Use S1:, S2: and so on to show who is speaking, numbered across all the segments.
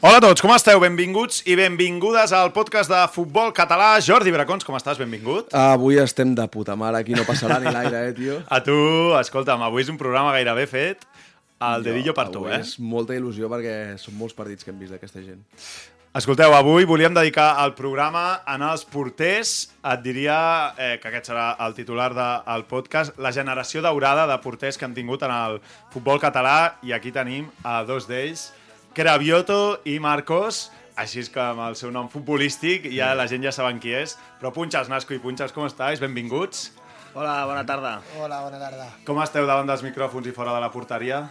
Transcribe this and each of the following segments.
S1: Hola a tots, com esteu? Benvinguts i benvingudes al podcast de futbol català. Jordi Bracons, com estàs? Benvingut.
S2: Avui estem de puta mare, aquí no passarà ni l'aire, eh, tio?
S1: A tu, escolta'm, avui és un programa gairebé fet al dedillo per tu, eh?
S2: És molta il·lusió perquè són molts partits que hem vist d'aquesta gent.
S1: Escolteu, avui volíem dedicar el programa en els porters. Et diria eh, que aquest serà el titular del podcast, la generació daurada de porters que hem tingut en el futbol català i aquí tenim a dos d'ells, Cravioto i Marcos, així és que amb el seu nom futbolístic ja la gent ja saben qui és. Però Punxes, Nasco i Punxes, com estàs? Benvinguts.
S3: Hola, bona tarda.
S4: Hola, bona tarda.
S1: Com esteu davant dels micròfons i fora de la porteria?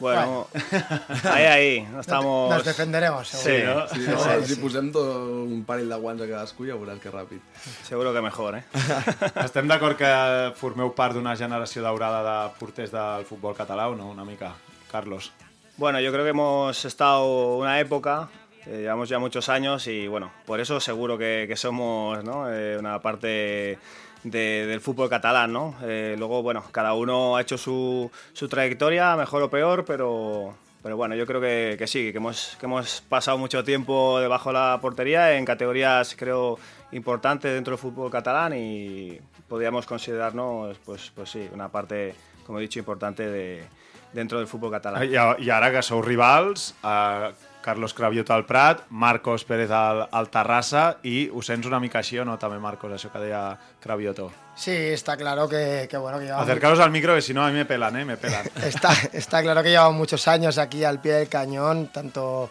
S3: Bueno, ahí, ahí, no estamos...
S4: Nos defenderemos, seguro.
S1: Sí, no?
S2: Sí,
S3: Sí,
S2: no,
S3: sí,
S2: si
S3: sí.
S2: posem tot un parell de guants a cadascú ja veuràs que ràpid.
S3: Seguro que mejor, ¿eh?
S1: Estem d'acord que formeu part d'una generació daurada de porters del futbol català o no? Una mica, Carlos.
S3: Bueno, yo creo que hemos estado una época, eh, llevamos ya muchos años y bueno, por eso seguro que, somos. Eh, una parte de- del fútbol catalán, ¿no? Eh, luego, bueno, cada uno ha hecho su, su trayectoria, mejor o peor, pero, pero bueno, yo creo que, que sí, que hemos, que hemos pasado mucho tiempo debajo de la portería en categorías, creo, importantes dentro del fútbol catalán y podríamos considerarnos, pues, pues sí, una parte, como he dicho, importante de, dentro del fútbol catalán.
S1: I, I ara que sou rivals, eh, Carlos Cravioto al Prat, Marcos Pérez al, al Terrassa i ho sents una mica així o no també, Marcos, això que deia Cravioto?
S4: Sí, está claro que, que bueno, que llevamos,
S1: Acercaros al micro que si no a mí me pelan, ¿eh? Me pelan.
S4: está, está claro que llevamos muchos años aquí al pie del cañón, tanto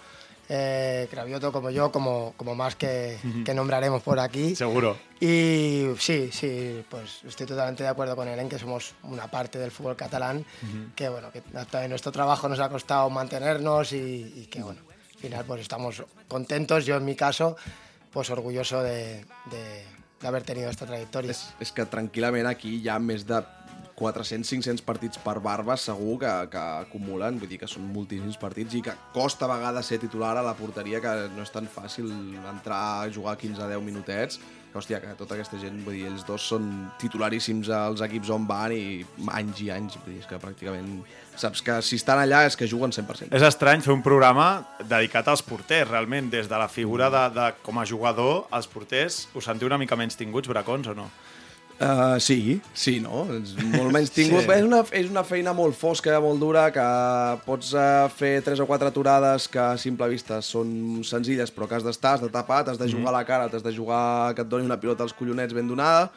S4: eh, Cravioto como yo, como, como más que, que nombraremos por aquí.
S1: Seguro.
S4: Y sí, sí, pues estoy totalmente de acuerdo con él en que somos una parte del fútbol catalán, que bueno, que también nuestro trabajo nos ha costado mantenernos y, y que bueno, al final pues estamos contentos, yo en mi caso, pues orgulloso de, de- de haber tenido esta trayectoria.
S2: És, és que tranquil·lament aquí ha més de 400-500 partits per barba segur que, que acumulen, vull dir que són moltíssims partits i que costa a vegades ser titular a la porteria, que no és tan fàcil entrar a jugar 15-10 minutets, que hòstia, que tota aquesta gent, vull dir, ells dos són titularíssims als equips on van i anys i anys, vull dir, és que pràcticament saps que si estan allà és que juguen 100%.
S1: És estrany fer un programa dedicat als porters, realment, des de la figura de, de com a jugador, els porters, us sentiu una mica menys tinguts, bracons, o no?
S2: Uh, sí, sí, no? És molt menys tingut.
S1: Sí.
S2: és, una, és una feina molt fosca, molt dura, que pots uh, fer tres o quatre aturades que a simple vista són senzilles, però que has d'estar, has de tapar, t'has de jugar a la cara, t'has de jugar que et doni una pilota als collonets ben donada,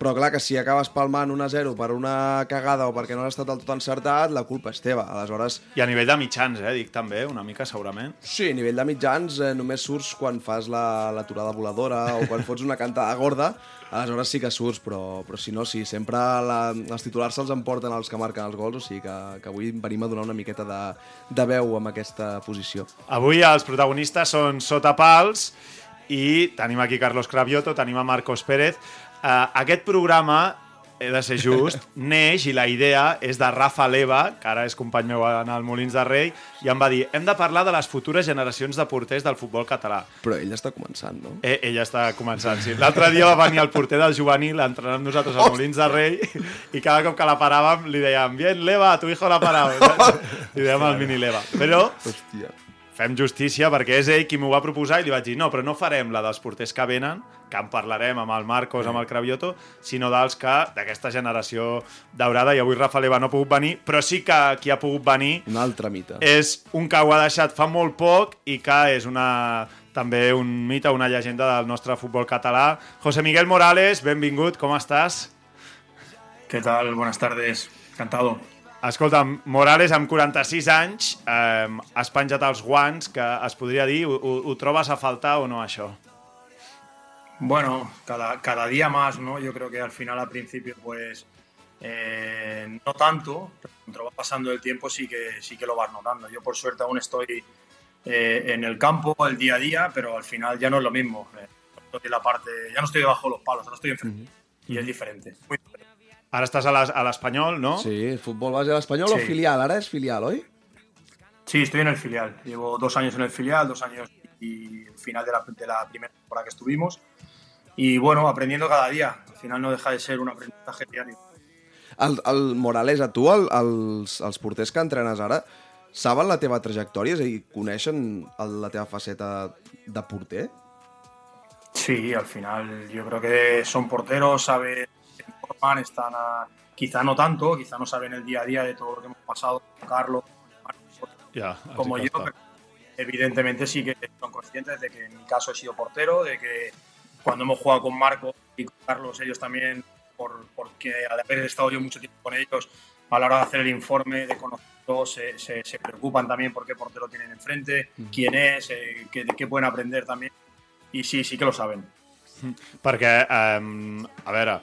S2: però clar que si acabes palmant 1-0 per una cagada o perquè no has estat del tot encertat, la culpa és teva. Aleshores,
S1: I a nivell de mitjans, eh, dic també, una mica segurament.
S2: Sí, a nivell de mitjans eh, només surts quan fas la- l'aturada voladora o quan fots una cantada gorda, aleshores sí que surts, però, però si no, sí, sempre la, els titulars se'ls emporten els que marquen els gols, o sigui que, que avui venim a donar una miqueta de, de veu amb aquesta posició.
S1: Avui els protagonistes són Sota Pals i tenim aquí Carlos Cravioto, tenim a Marcos Pérez. Uh, aquest programa, he de ser just, neix i la idea és de Rafa Leva, que ara és company meu en el Molins de Rei, i em va dir, hem de parlar de les futures generacions de porters del futbol català.
S2: Però ell està començant, no?
S1: Eh, ella està començant, sí. L'altre dia va venir el porter del juvenil a entrenar amb nosaltres al Molins de Rei i cada cop que la paràvem li dèiem bien, Leva, tu hijo la parado. li dèiem el mini Leva. Però
S2: Hòstia.
S1: Fem justícia perquè és ell qui m'ho va proposar i li vaig dir no, però no farem la dels porters que venen, que en parlarem amb el Marcos, amb el Cravioto, sinó dels que d'aquesta generació daurada, i avui Rafa Leva no ha pogut venir, però sí que qui ha pogut venir
S2: Un altre mite.
S1: és un que ho ha deixat fa molt poc i que és una també un mite, una llegenda del nostre futbol català. José Miguel Morales, benvingut, com estàs?
S5: ¿Qué tal? Buenas tardes. Encantado.
S1: Escolta, Morales, amb 46 anys, eh, has penjat els guants, que es podria dir, ho, ho, ho trobes a faltar o no, això?
S5: Bueno, cada, cada día más, ¿no? Yo creo que al final, al principio, pues eh, no tanto, pero cuando va pasando el tiempo sí que, sí que lo vas notando. Yo, por suerte, aún estoy eh, en el campo, el día a día, pero al final ya no es lo mismo. Eh, estoy en la parte, ya no estoy debajo de los palos, ahora estoy enfrente. Y es diferente, muy diferente.
S1: Ara estàs a l'es- a l'Espanyol, no?
S2: Sí, futbol base a l'Espanyol o
S5: Sí.
S2: filial? Ara és filial, oi?
S5: Sí, estoy en el filial. Llevo dos años en el filial, dos años y el final de la, de la primera temporada que estuvimos. Y bueno, aprendiendo cada día. Al final no deja de ser un aprendizaje diario.
S2: El, el Morales, a tu, el, els, els porters que entrenes ara, saben la teva trajectòria? És a dir, coneixen el, la teva faceta de porter?
S5: Sí, al final yo creo que son porteros, saben, están a- quizá no tanto, quizá no saben el día a día de todo lo que hemos pasado con Carlos,
S1: els
S5: como yo, pero evidentemente sí que son conscientes de que en mi caso he sido portero, de que cuando hemos jugado con Marco y con Carlos, ellos también, por, porque al haber estado yo mucho tiempo con ellos, a la hora de hacer el informe, de conocerlos, se, se- se preocupan también por qué portero tienen enfrente, quién es, eh, qué, qué pueden aprender también. Y sí, sí que lo saben.
S1: Perquè, um, a veure,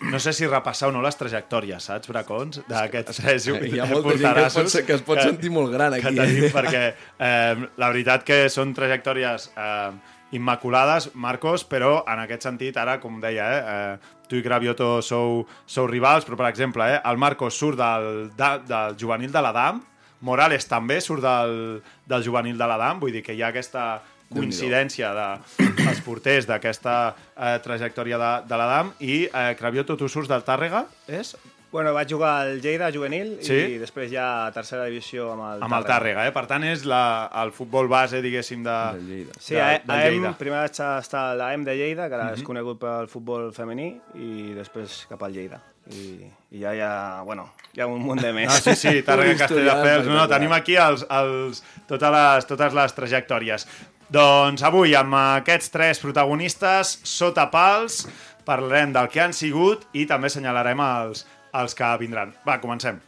S1: no sé si repassar o no les trajectòries, saps, Bracons? D'aquests tres
S2: Hi ha molta gent que es pot, que es pot sentir molt gran aquí.
S1: que tenim, perquè eh, la veritat que són trajectòries eh, immaculades, Marcos, però en aquest sentit, ara, com deia, eh, eh, tu i Gravioto sou, sou rivals, però, per exemple, eh, el Marcos surt del, de, del juvenil de l'Adam, Morales també surt del, del juvenil de l'Adam, vull dir que hi ha aquesta coincidència de, dels porters d'aquesta eh, trajectòria de, de l'Adam i eh, Cravioto, tu surts del Tàrrega, és?
S3: Bueno, vaig jugar al Lleida juvenil
S1: Sí?
S3: i després ja a tercera divisió amb el
S1: Amb el Tàrrega, eh? Per tant, és la, el futbol base, diguéssim, de,
S2: Del Lleida.
S3: Sí,
S1: de,
S3: a,
S1: de
S3: a EM,
S1: Lleida.
S3: primer vaig estar a l'AM de Lleida, que ara
S1: Mhm.
S3: és conegut pel futbol femení, i després cap al Lleida. I, i ja hi ha, bueno, hi ha un munt de més.
S1: Ah, sí, sí, Tàrrega Castelldefels. No, no, tenim aquí els, els, totes, les, totes les trajectòries. Doncs avui, amb aquests tres protagonistes, sota pals, parlarem del que han sigut i també assenyalarem els, els que vindran. Va, comencem.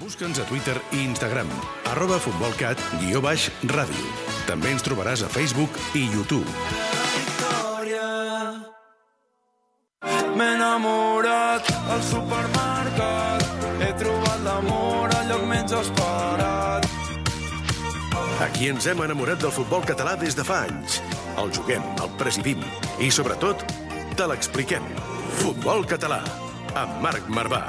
S6: Busca'ns a Twitter i Instagram, arroba futbolcat, guió baix, ràdio. També ens trobaràs a Facebook i YouTube.
S7: M'he enamorat al supermercat, he trobat l'amor al lloc menys esperat.
S6: Aquí ens hem enamorat del futbol català des de fa anys. El juguem, el presidim i, sobretot, te l'expliquem. Futbol català, amb Marc Marvà.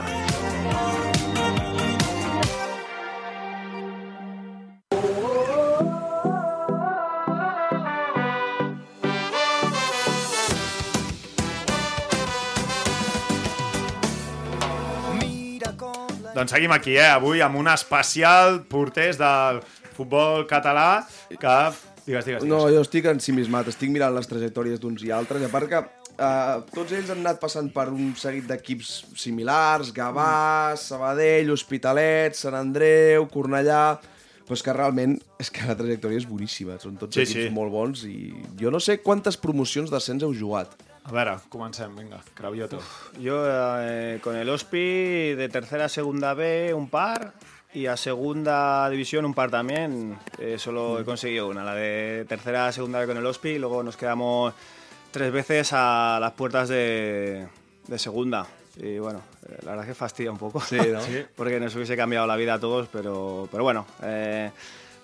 S1: Doncs seguim aquí, eh? Avui amb un especial porters del futbol català que... Digues, digues, digues.
S2: No, jo estic ensimismat, estic mirant les trajectòries d'uns i altres, i a part que uh, tots ells han anat passant per un seguit d'equips similars, Gavà, Sabadell, Hospitalet, Sant Andreu, Cornellà... Però és que realment és que la trajectòria és boníssima, són tots
S1: Sí,
S2: equips
S1: sí.
S2: molt bons i jo no sé quantes promocions d'ascens heu jugat.
S1: A veure, comencem, vinga, Cravioto.
S3: Yo eh, con el OSPI de tercera a segunda B un par y a segunda división un par también. Eh, solo he conseguido una, la de tercera a segunda con el OSPI y luego nos quedamos tres veces a las puertas de, de segunda. Y bueno, eh, la verdad es que fastidia un poco.
S2: Sí, ¿no?
S1: Sí.
S3: Porque nos hubiese cambiado la vida a todos, pero, pero bueno, eh,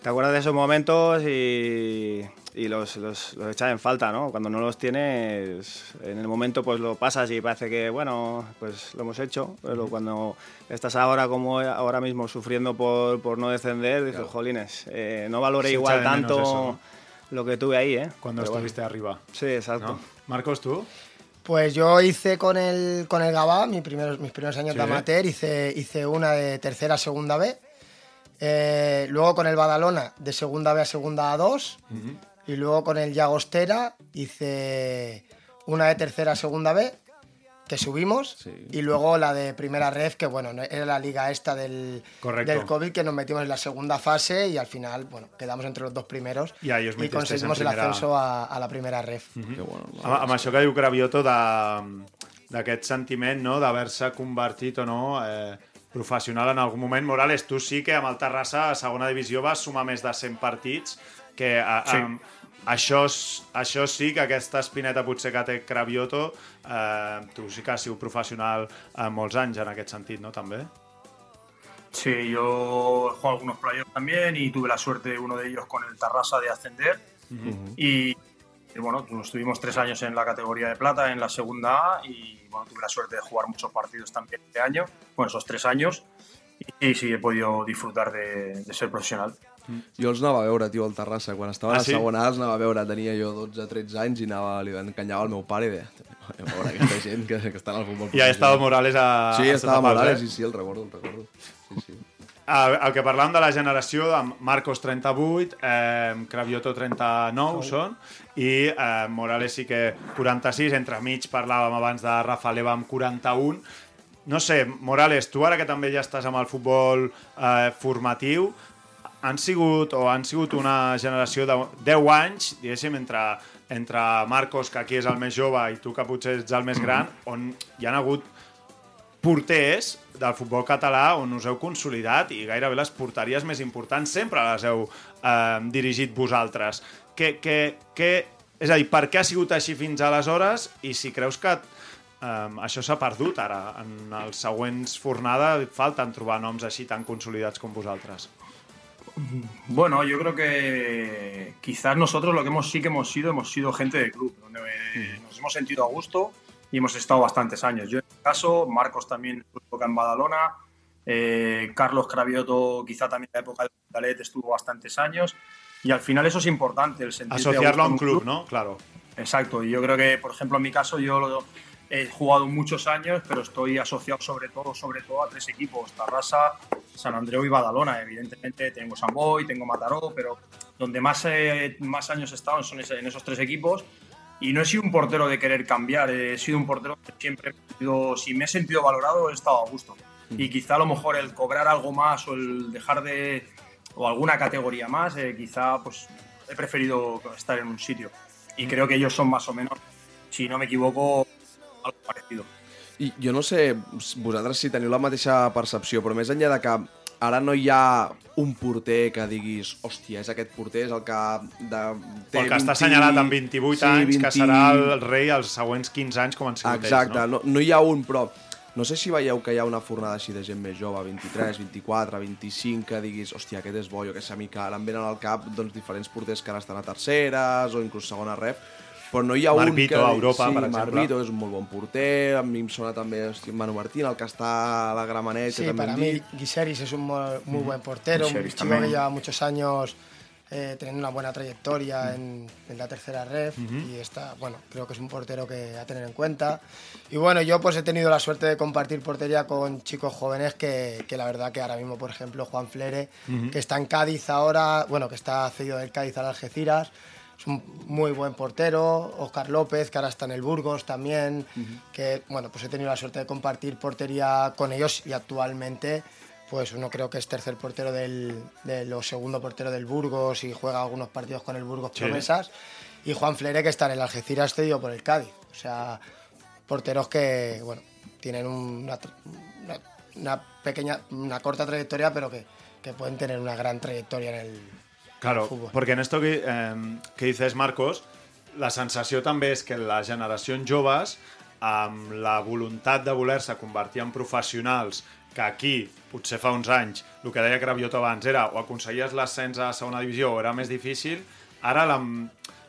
S3: te acuerdas de esos momentos y, y los, los, los echas en falta, ¿no? Cuando no los tienes, en el momento pues lo pasas y parece que, bueno, pues lo hemos hecho, pero cuando estás ahora como ahora mismo sufriendo por, por no descender, dices, jolines, eh, no valoré
S1: Se
S3: igual tanto
S1: eso, ¿no?
S3: lo que tuve ahí, ¿eh?
S1: Cuando
S3: Pero bueno.
S1: estuviste arriba.
S3: Sí, exacto.
S1: ¿no? Marcos, tú?
S4: Pues yo hice con el, con el Gabá, mis primeros, mis primeros años
S1: Sí.
S4: de amateur, hice, hice una de tercera a segunda B. Eh, luego con el Badalona, de segunda B a segunda A2. Y luego con el Llagostera hice una de tercera a segunda B, que subimos.
S2: Sí.
S4: Y luego la de primera ref, que bueno, no- era la liga esta del,
S1: Correcto.
S4: del COVID, que nos metimos en la segunda fase y al final, bueno, quedamos entre los dos primeros.
S1: Y ahí os
S4: y conseguimos el
S1: primera-
S4: ascenso a, a la primera ref.
S2: Que bueno,
S1: Amb, amb això que diu Cravioto de- d'aquest sentiment no? d'haver-se convertit o no eh, professional en algun moment. Morales, tu sí que amb el Terrassa a segona divisió vas sumar més de 100 partits, que a,
S5: Sí.
S1: a, això, això sí que aquesta espineta potser que té Cravioto, eh, tu sí que has sigut professional eh, molts anys en aquest sentit, no? També?
S5: Sí, yo he jugado algunos playoffs también y tuve la suerte, uno de ellos con el Tarrasa, de ascender. y, y bueno, pues estuvimos tres años en la categoría de plata, en la segunda A, y bueno, tuve la suerte de jugar muchos partidos también este año, bueno, esos tres años. Y, y sí, he podido disfrutar de, de ser profesional.
S2: Jo els anava a veure, tio, al Terrassa. Quan estava
S1: Ah,
S2: a la
S1: sí?
S2: segona A els anava a veure. Tenia jo 12-13 anys i anava, li encanyava al meu pare i deia a veure aquesta gent que, que està en el futbol.
S1: I ha estado Morales a...
S2: Sí,
S1: a
S2: estava
S1: Pau,
S2: Morales,
S1: eh?
S2: sí, sí, el recordo, el recordo. Sí, sí.
S1: El, el que parlàvem de la generació, de Marcos 38, eh, Cravioto 39 són, i eh, Morales sí que 46, entremig parlàvem abans de Rafa Leva amb 41. No sé, Morales, tu ara que també ja estàs amb el futbol eh, formatiu, han sigut o han sigut una generació de 10 anys, diguéssim, entre, entre Marcos, que aquí és el més jove, i tu, que potser ets el més gran, on hi han hagut porters del futbol català on us heu consolidat i gairebé les porteries més importants sempre les heu eh, dirigit vosaltres. Que, que, que, és a dir, per què ha sigut així fins aleshores i si creus que eh, això s'ha perdut ara? En els següents fornada falten trobar noms així tan consolidats com vosaltres.
S5: Bueno, yo creo que quizás nosotros lo que hemos sí que hemos sido, hemos sido gente de club, donde eh, nos hemos sentido a gusto y hemos estado bastantes años. Yo en mi caso, Marcos también estuvo en Badalona, eh, Carlos Cravioto quizá también en la época del Dalet estuvo bastantes años y al final eso es importante, el
S1: Asociarlo a un
S5: en
S1: club, ¿no? Claro.
S5: Exacto, y yo creo que, por ejemplo, en mi caso, yo lo- he jugado muchos años, pero estoy asociado sobre todo, sobre todo a tres equipos, Tarrasa, San Andreu y Badalona. Evidentemente tengo San Boy, tengo Mataró, pero donde más, eh, más años he estado son en esos tres equipos. Y no he sido un portero de querer cambiar, he sido un portero que siempre, he sido- si me he sentido valorado, he estado a gusto. Y quizá a lo mejor el cobrar algo más o el dejar de, o alguna categoría más, eh, quizá pues he preferido estar en un sitio. Y creo que ellos son más o menos, si no me equivoco, algo parecido.
S2: I jo no sé vosaltres si teniu la mateixa percepció, però més enllà de que ara no hi ha un porter que diguis hòstia, és aquest porter, és el que... De,
S1: El que està assenyalat amb 28 anys, que serà el rei els següents 15 anys com han sigut
S2: Exacte,
S1: ells, no?
S2: no, no hi ha un, però no sé si veieu que hi ha una fornada així de gent més jove, 23, 24, 25, que diguis, hòstia, aquest és bo, jo que sé, a mi que ara em venen al cap doncs, diferents porters que ara estan a terceres o inclús segona rep, però no hi ha
S1: Marc
S2: un
S1: Vito
S2: que...
S1: a Europa,
S2: sí,
S1: per
S2: Marc
S1: exemple.
S2: Vito és un molt bon porter, a mi em sona també hòstia, Manu Martín, el que està a la Gramenet,
S4: Sí,
S2: que també
S4: para
S2: hem
S4: mí
S2: dit.
S4: Guiseris es un muy, muy buen portero, un
S5: Guiseris
S4: chico
S5: también.
S4: que lleva muchos años eh, teniendo una buena trayectoria en, en la tercera ref y está, bueno, creo que es un portero que a tener en cuenta. Y bueno, yo pues he tenido la suerte de compartir portería con chicos jóvenes que, que la verdad que ahora mismo, por ejemplo, Juan Flere, que está en Cádiz ahora, bueno, que está cedido del Cádiz al Algeciras, es un muy buen portero, Oscar López, que ahora está en el Burgos también, que bueno, pues he tenido la suerte de compartir portería con ellos y actualmente pues uno creo que es tercer portero del, del- o segundo portero del Burgos y juega algunos partidos con el Burgos
S1: Sí.
S4: promesas y Juan Flere que está en el Algeciras cedido por el Cádiz. O sea, porteros que bueno, tienen una, tra- una, una pequeña, una corta trayectoria pero que, que pueden tener una gran trayectoria en el,
S1: Claro,
S4: fútbol.
S1: porque en esto que, eh, que dices, Marcos, la sensació també és que les generacions joves, amb la voluntat de voler-se convertir en professionals, que aquí, potser fa uns anys, el que deia Cravioto abans era o aconseguies l'ascens a segona divisió o era més difícil, ara la,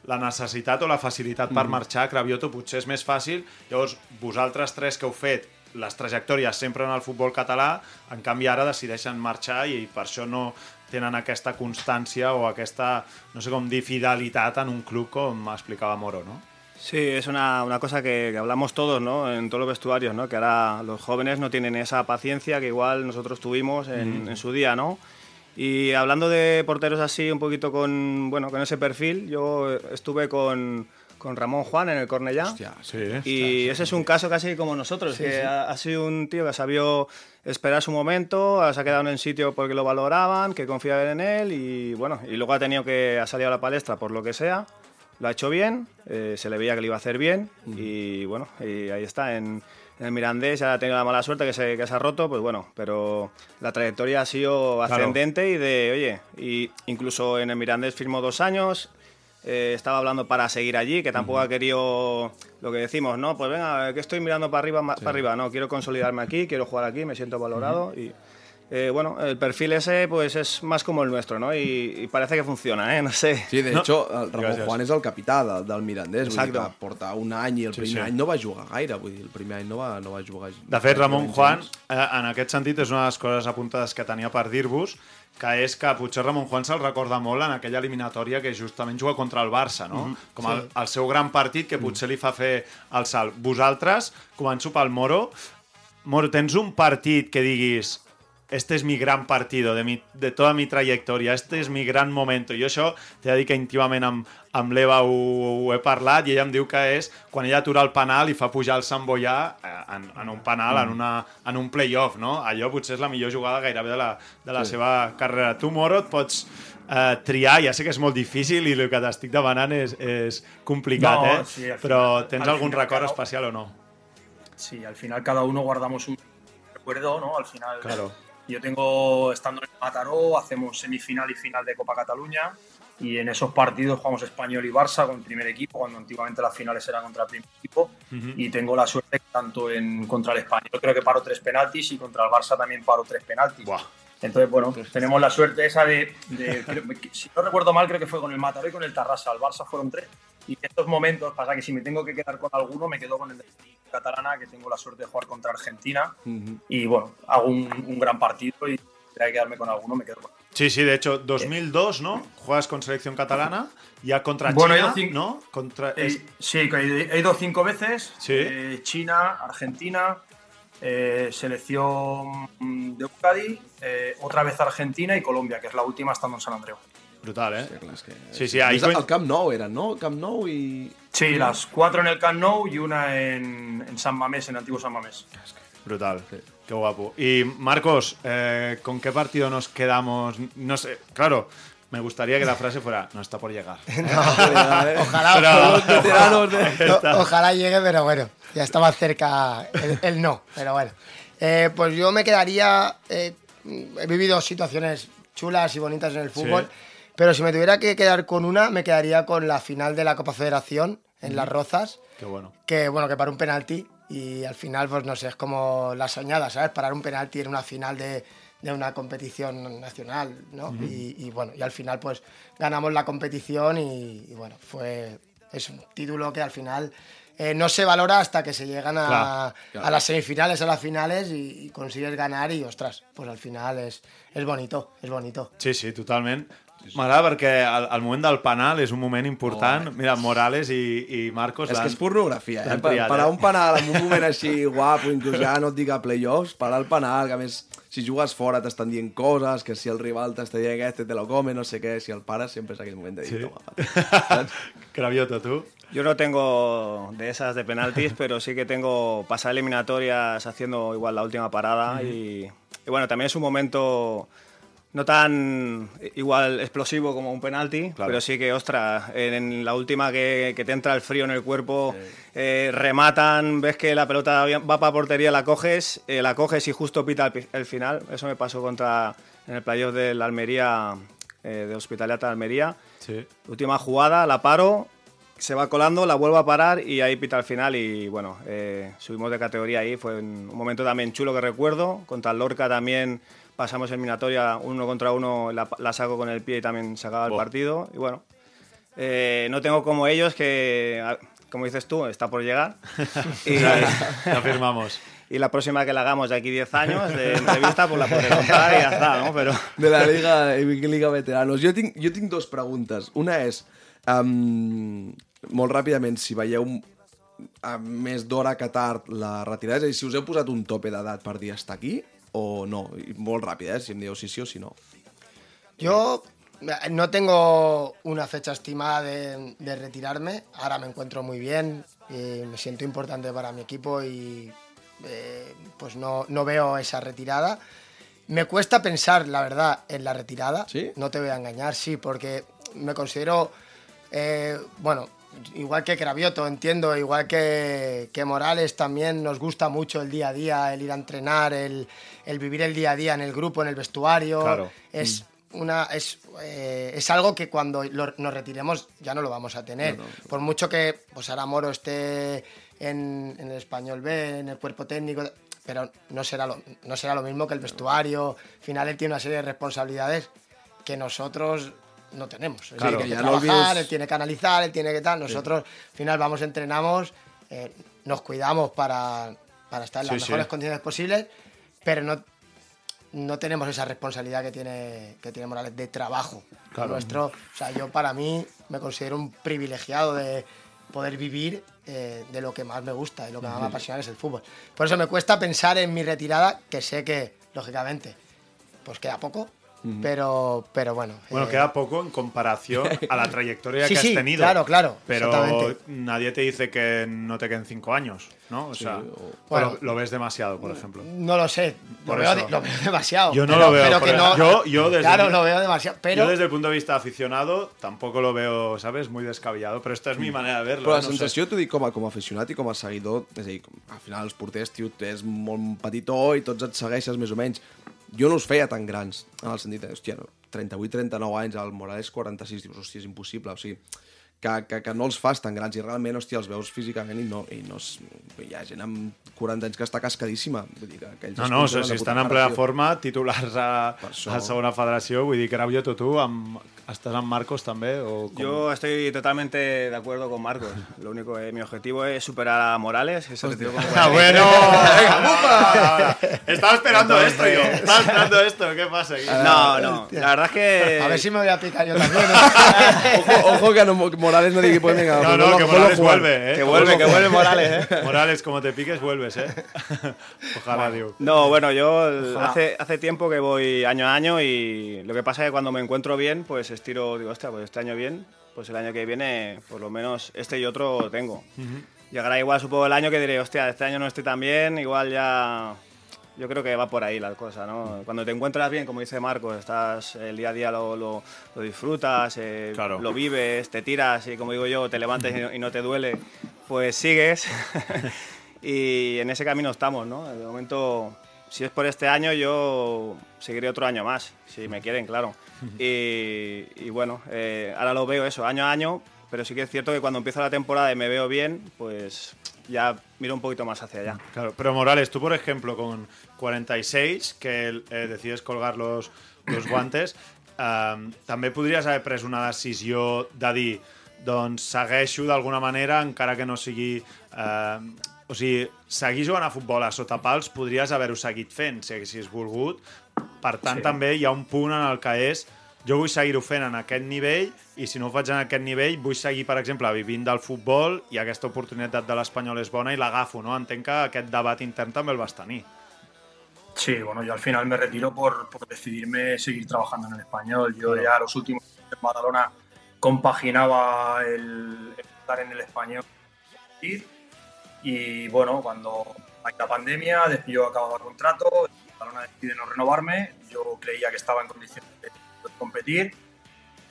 S1: la necessitat o la facilitat per marxar a Cravioto potser és més fàcil. Llavors, vosaltres tres que heu fet les trajectòries sempre en el futbol català, en canvi ara decideixen marxar i per això no tenen aquesta constància o aquesta, no sé com dir, fidelitat en un club com explicava Moro, no?
S3: Sí, es una, una cosa que, que hablamos todos, ¿no? En todos los vestuarios, ¿no? Que ahora los jóvenes no tienen esa paciencia que igual nosotros tuvimos en, en su día, ¿no? Y hablando de porteros así, un poquito con, bueno, con ese perfil, yo estuve con, con Ramón Juan en el Cornellá.
S2: Hòstia,
S1: Sí.
S3: Y ese es un caso casi como nosotros,
S4: Sí,
S3: que
S4: sí.
S3: Ha, ha sido un tío que sabió esperar su momento, se ha quedado en el sitio porque lo valoraban, que confiaban en él y bueno, y luego ha tenido que ha salido a la palestra por lo que sea, lo ha hecho bien, eh, se le veía que lo iba a hacer bien y bueno, y ahí está en, en el Mirandés, ya ha tenido la mala suerte que se, que se ha roto, pues bueno, pero la trayectoria ha sido ascendente y de, oye, y incluso en el Mirandés firmó dos años, eh, estaba hablando para seguir allí, que tampoco ha querido lo que decimos, ¿no? Pues venga, que estoy mirando para arriba, ma- para arriba, no, quiero consolidarme aquí, quiero jugar aquí, me siento valorado y... eh, bueno, el perfil ese pues es más como el nuestro, ¿no? Y, y parece que funciona, ¿eh? No sé.
S2: Sí, de
S1: No.
S2: hecho, el Ramon
S1: Gràcies.
S2: Juan és el capità de, del Mirandés, vull dir
S3: Exacte.
S2: que porta un any i el
S1: Sí,
S2: primer
S1: sí.
S2: any no va jugar gaire, vull dir, el primer any no va, no va jugar
S1: De fet, Ramon Juan, eh, en aquest sentit, és una de les coses apuntades que tenia per dir-vos, que és que potser Ramon Juan se'l recorda molt en aquella eliminatòria que justament juga contra el Barça, no? Com el, el seu gran partit que potser li fa fer el salt. Vosaltres, començo pel Moro, Moro, tens un partit que diguis este es mi gran partido de, mi, de toda mi trayectoria, este es mi gran momento. Jo això t'he de dir que íntimament amb, amb l'Eva ho, ho he parlat i ella em diu que és quan ella atura el penal i fa pujar el Sant Boià eh, en, en un penal, en, una, en un play-off, no? Allò potser és la millor jugada gairebé de la, de la sí. seva carrera. Tu, Moro, et pots eh, triar, ja sé que és molt difícil i el que t'estic demanant és, és complicat,
S5: No,
S1: eh?
S5: sí, al
S1: Però
S5: final-
S1: tens
S5: al
S1: algun
S5: final
S1: record
S5: cada-
S1: especial o no?
S5: Sí, al final cada uno guardamos un recuerdo, ¿no? Al final,
S1: Claro.
S5: Yo tengo, estando en Mataró, hacemos semifinal y final de Copa Cataluña y en esos partidos jugamos Español y Barça con el primer equipo, cuando antiguamente las finales eran contra el primer equipo y tengo la suerte que tanto en contra el Español creo que paro tres penaltis y contra el Barça también paro tres penaltis.
S1: Buah.
S5: Entonces, bueno, tenemos la suerte esa de, de- creo- si no recuerdo mal, creo que fue con el Mataró y con el Tarrasa. El Barça fueron tres. Y en estos momentos pasa que si me tengo que quedar con alguno, me quedo con el de Catalana, que tengo la suerte de jugar contra Argentina. Y bueno, hago un, un gran partido y si hay que quedarme con alguno, me quedo con
S1: Sí, sí, de hecho, 2002, ¿no? Juegas con selección catalana, ya contra
S5: Bueno, he
S1: China,
S5: ido cin-
S1: ¿no? Contra,
S5: Eh,
S1: es-
S5: sí, he he ido cinco veces.
S1: Sí.
S5: Eh, China, Argentina, eh, selección de Euskadi, eh, otra vez Argentina y Colombia, que es la última estando en San Andreu.
S1: Brutal, ¿eh?
S2: Sí, clar, és que...
S1: Sí, sí, ahí
S2: al Camp Nou eren, no? Camp Nou i...
S5: Sí, las cuatro en el Camp Nou y una en, en San Mamés, en antiguo San Mamés.
S1: Brutal. Qué guapo. Y Marcos, eh, ¿con qué partido nos quedamos? No sé, claro, me gustaría que la frase fuera, no está por llegar.
S4: Ojalá,
S1: Pero-
S2: Los veteranos de...
S4: O- ojalá llegue, pero bueno, ya estaba cerca el, el no, pero bueno. Eh, pues yo me quedaría. eh, he vivido situaciones chulas y bonitas en el fútbol,
S1: Sí.
S4: Pero si me tuviera que quedar con una, me quedaría con la final de la Copa Federación en Las Rozas,
S1: Qué bueno.
S4: que bueno, que para un penalti y al final, pues no sé, es como la soñada, ¿sabes? Parar un penalti en una final de, de una competición nacional, ¿no? y, y, bueno, y al final, pues ganamos la competición y, y, bueno, fue. Es un título que al final eh, no se valora hasta que se llegan a,
S2: claro.
S4: a las semifinales, a las finales y, y consigues ganar y ostras, pues al final es, es bonito, es bonito.
S1: Sí, sí, totalment. M'agrada perquè el, el moment del penal és un moment important. Mira, Morales i, i Marcos
S2: És que és pornografia, eh?
S1: triat,
S2: Parar
S1: eh?
S2: un penal en un moment així guapo, inclús ja no et dic a playoffs, parar el penal, que a més, si jugues fora t'estan dient coses, que si el rival t'està dient que este te lo come, no sé què, si el pares sempre és aquell moment de dir,
S1: Sí.
S2: toma, saps?
S1: Cravioto, tu?
S3: Yo no tengo de esas de penaltis, pero sí que tengo pasar eliminatorias haciendo igual la última parada y, y bueno, también es un momento no tan igual explosivo como un penalti,
S1: Claro.
S3: pero sí que, ostras, en la última que, que te entra el frío en el cuerpo, eh, rematan, ves que la pelota va para portería, la coges, eh, la coges y justo pita el, el final. Eso me pasó contra en el playoff de la Almería, eh, de Hospitaliata Almería.
S1: Sí.
S3: Última jugada, la paro, se va colando, la vuelvo a parar y ahí pita al final y bueno, eh, subimos de categoría ahí. Fue un un momento también chulo que recuerdo. Contra el Lorca también pasamos eliminatoria uno contra uno, la, la saco con el pie y también sacaba el
S1: Buah.
S3: partido. Y bueno, eh, no tengo como ellos que, como dices tú, está por llegar. y,
S1: La firmamos.
S3: y la próxima que la hagamos de aquí 10 años de entrevista, pues la podré contar y ya está, ¿no? Pero...
S2: De la Liga, Liga Veteranos. Jo tinc, jo tinc dos preguntes. Una és, um, molt ràpidament, si veieu a més d'hora que tard la retirada, és a dir, si us heu posat un tope d'edat per dir estar aquí o no? I molt eh? Si em dieu si sí o si no.
S4: Yo eh, no tengo una fecha estimada de, de retirarme. Ahora me encuentro muy bien, y me siento importante para mi equipo y eh, pues no, no veo esa retirada. Me cuesta pensar, la verdad, en la retirada.
S2: ¿Sí?
S4: No te voy a engañar, sí, porque me considero, eh, bueno, igual que Cravioto, entiendo, igual que, que, Morales, también nos gusta mucho el día a día, el ir a entrenar, el, el vivir el día a día en el grupo, en el vestuario.
S1: Claro.
S4: Es, una, es, eh, es algo que cuando lo- nos retiremos ya no lo vamos a tener. Por mucho que pues ahora Moro esté en, en el español B, en el cuerpo técnico, pero no será lo, no será lo mismo que el vestuario. Al final él tiene una serie de responsabilidades que nosotros no tenemos. Es
S1: Claro.
S4: decir,
S2: Que
S4: tiene
S2: ya
S4: que
S2: no
S4: trabajar,
S2: olvides-
S4: él tiene que analizar, él tiene que tal. Nosotros al final vamos, entrenamos, eh, nos cuidamos para, para estar en las
S1: Sí, sí.
S4: mejores condiciones posibles, pero no, no tenemos esa responsabilidad que tiene, que tiene Morales de trabajo. Nuestro, o sea, yo para mí me considero un privilegiado de poder vivir eh, de lo que más me gusta, de lo que más me apasiona que es el fútbol. Por eso me cuesta pensar en mi retirada, que sé que, lógicamente, pues queda poco, pero, pero bueno.
S1: Bueno,
S4: eh,
S1: queda poco en comparación a la trayectoria
S4: Sí,
S1: que
S4: sí,
S1: has tenido.
S4: claro, claro,
S1: Pero nadie te dice que no te queden cinco años, ¿no? O sea, o
S4: Bueno.
S1: lo, lo ves demasiado, por ejemplo.
S4: No lo sé, lo
S1: Por
S4: veo, lo veo demasiado.
S1: Yo no
S4: pero-
S1: lo veo,
S4: pero que no-.
S1: Yo- yo desde
S4: claro,
S1: mi-
S4: lo veo demasiado. Pero
S1: Yo desde el punto de vista aficionado tampoco lo veo, ¿sabes? Muy descabellado, però esta és mi manera de verlo.
S2: Però la
S1: No sé.
S2: sensació, t'ho dic, com a, com a aficionat i com a seguidor, és a dir, com- al final els porters, tio, és molt petitó i tots et segueixes més o menys. Jo no us feia tan grans, en el sentit de, hòstia, no, 38-39 anys, el Morales 46, dius, hòstia, és impossible, o sigui, que, que, que no els fas tan grans i realment, hòstia, els veus físicament i no, i no es, hi ha gent amb 40 anys que està cascadíssima. Vull dir que
S1: No,
S2: es
S1: no, o
S2: consideren
S1: sigui, si estan en plena forma, titulars a,
S2: això.
S1: a segona federació, vull dir que Araujo, tu, amb, estàs amb Marcos? O com?
S3: Yo estoy totalmente de acuerdo con Marcos. Lo único que mi objetivo es superar a Morales, que se retiró
S1: Ah,
S3: 40.
S1: bueno, venga. Estaba esperando esto yo, estaba esperando esto, ¿qué pasa aquí?
S3: No, no. La verdad es que.
S4: a ver si me voy a picar yo también. ¿eh?
S2: Ojo, ojo que no, Morales no pues venga,
S1: No, no, que
S2: a
S1: Morales vuelve, ¿eh?
S3: Que vuelve, que vuelve Morales, ¿eh?
S1: Morales, como te piques, vuelves, ¿eh? Ojalá, digo.
S3: No, bueno, yo hace, hace tiempo que voy año a año y lo que pasa es que cuando me encuentro bien, pues estiro, digo, hostia, pues este año bien, pues el año que viene, por lo menos este y otro tengo. Llegará igual, supongo, el año que diré, hostia, este año no estoy tan bien, igual ya. Yo creo que va por ahí la cosa, ¿no? Cuando te encuentras bien, como dice Marcos, estás el día a día lo, lo- lo disfrutas, eh,
S1: Claro.
S3: lo vives, te tiras y, como digo yo, te levantas y no, y no te duele, pues sigues. y en ese camino estamos, ¿no? De momento, si es por este año, yo seguiré otro año más, si me quieren, claro. Y, y bueno, eh, ahora lo veo eso, año a año, pero sí que es cierto que cuando empieza la temporada y me veo bien, pues ya miro un poquito más hacia allá.
S1: Claro, pero Morales, tú por ejemplo con 46, que eh, decides colgar los, los guantes, eh, també podries haver pres una decisió de dir doncs segueixo d'alguna manera encara que no sigui... Eh, o sigui, seguir jugant a futbol a sota pals podries haver-ho seguit fent si haguessis volgut. Per tant, sí. també hi ha un punt en el que és jo vull seguir-ho fent en aquest nivell i si no ho faig en aquest nivell vull seguir, per exemple, vivint del futbol i aquesta oportunitat de l'Espanyol és bona i l'agafo, no? Entenc que aquest debat intern també el vas tenir.
S5: Sí, bueno, yo al final me retiro por, por decidirme seguir trabajando en el español. Yo ya los últimos años en Badalona compaginaba el, el estar en el español. Y bueno, cuando hay la pandemia, yo acababa el contrato, el Badalona decide no renovarme, yo creía que estaba en condiciones de competir.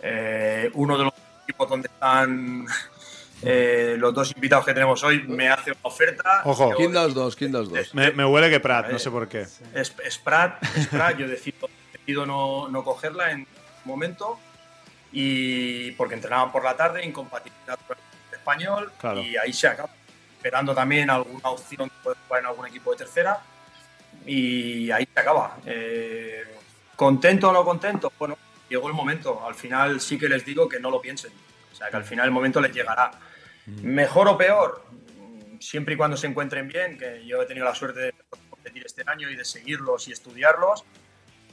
S5: Eh, uno de los equipos donde están eh, los dos invitados que tenemos hoy me hace una oferta.
S1: Ojo.
S5: Yo-
S2: Quin dels dos, dels dos?
S1: Me, me huele que Prat,
S5: Vale.
S1: no sé por qué.
S5: es, Sprat, Sprat, yo decido, decido no, no cogerla en un momento y porque entrenaban por la tarde, incompatibilidad con el español
S1: Claro.
S5: y ahí se acaba. Esperando también alguna opción de poder jugar en algún equipo de tercera y ahí se acaba. Eh, ¿Contento o no contento? Bueno, llegó el momento. Al final sí que les digo que no lo piensen. O sea, que al final el momento les llegará. ¿Mejor o peor? Siempre y cuando se encuentren bien, que yo he tenido la suerte de competir este año y de seguirlos y estudiarlos,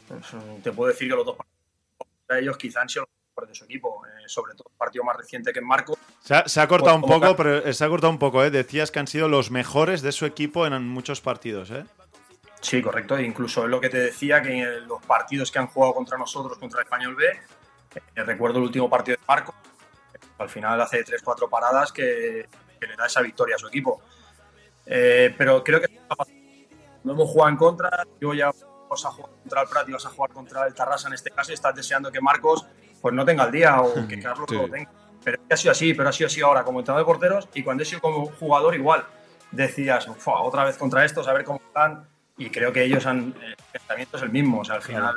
S5: pues, te puedo decir que los dos partidos para ellos quizá han sido los de su equipo, eh, sobre todo el partido más reciente que en Marco.
S1: Se ha, se ha cortado un
S5: Como
S1: poco, pero se ha cortado un poco, ¿eh? Decías que han sido los mejores de su equipo en muchos partidos, ¿eh?
S5: Sí, correcto. e Incluso es lo que te decía, que en los partidos que han jugado contra nosotros, contra el Español B, eh, recuerdo el último partido de Marco, al final hace 3-4 paradas que, que le da esa victoria a su equipo. Eh, pero creo que no hemos jugado en contra, yo ya vas a jugar contra el Prat y vas a jugar contra el Tarrasa en este caso y estás deseando que Marcos pues no tenga el día o que Carlos
S2: Sí.
S5: lo tenga. pero ha sido así, pero ha sido así ahora como entrenador de porteros y cuando he sido como jugador igual. Decías, "Fua, otra vez contra estos, a ver cómo están. Y creo que ellos han, el pensamiento es el mismo, o sea, al final,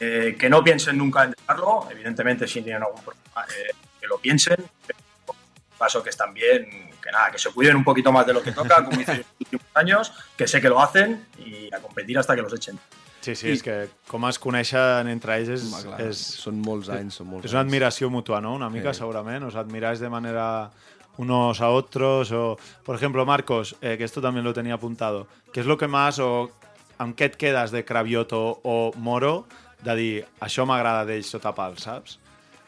S5: eh, que no piensen nunca en dejarlo, evidentemente si tienen algún problema, eh, que lo piensen, pero paso que están bien, que nada, que se cuiden un poquito más de lo que toca, como hicieron en los últimos años, que sé que lo hacen y a competir hasta que los echen.
S1: Sí, sí, és que com es coneixen entre ells és,
S2: Home, clar,
S1: és,
S2: són molts anys, són molts
S1: és una
S2: anys.
S1: admiració mutua, ¿no? Una mica,
S2: Sí.
S1: segurament. Os admiráis de manera unos a otros. O, por ejemplo, Marcos, eh, que esto también lo tenía apuntado. ¿Qué es lo que más o amb què et quedes de Cravioto o Moro de dir això m'agrada d'ells sota pal, saps?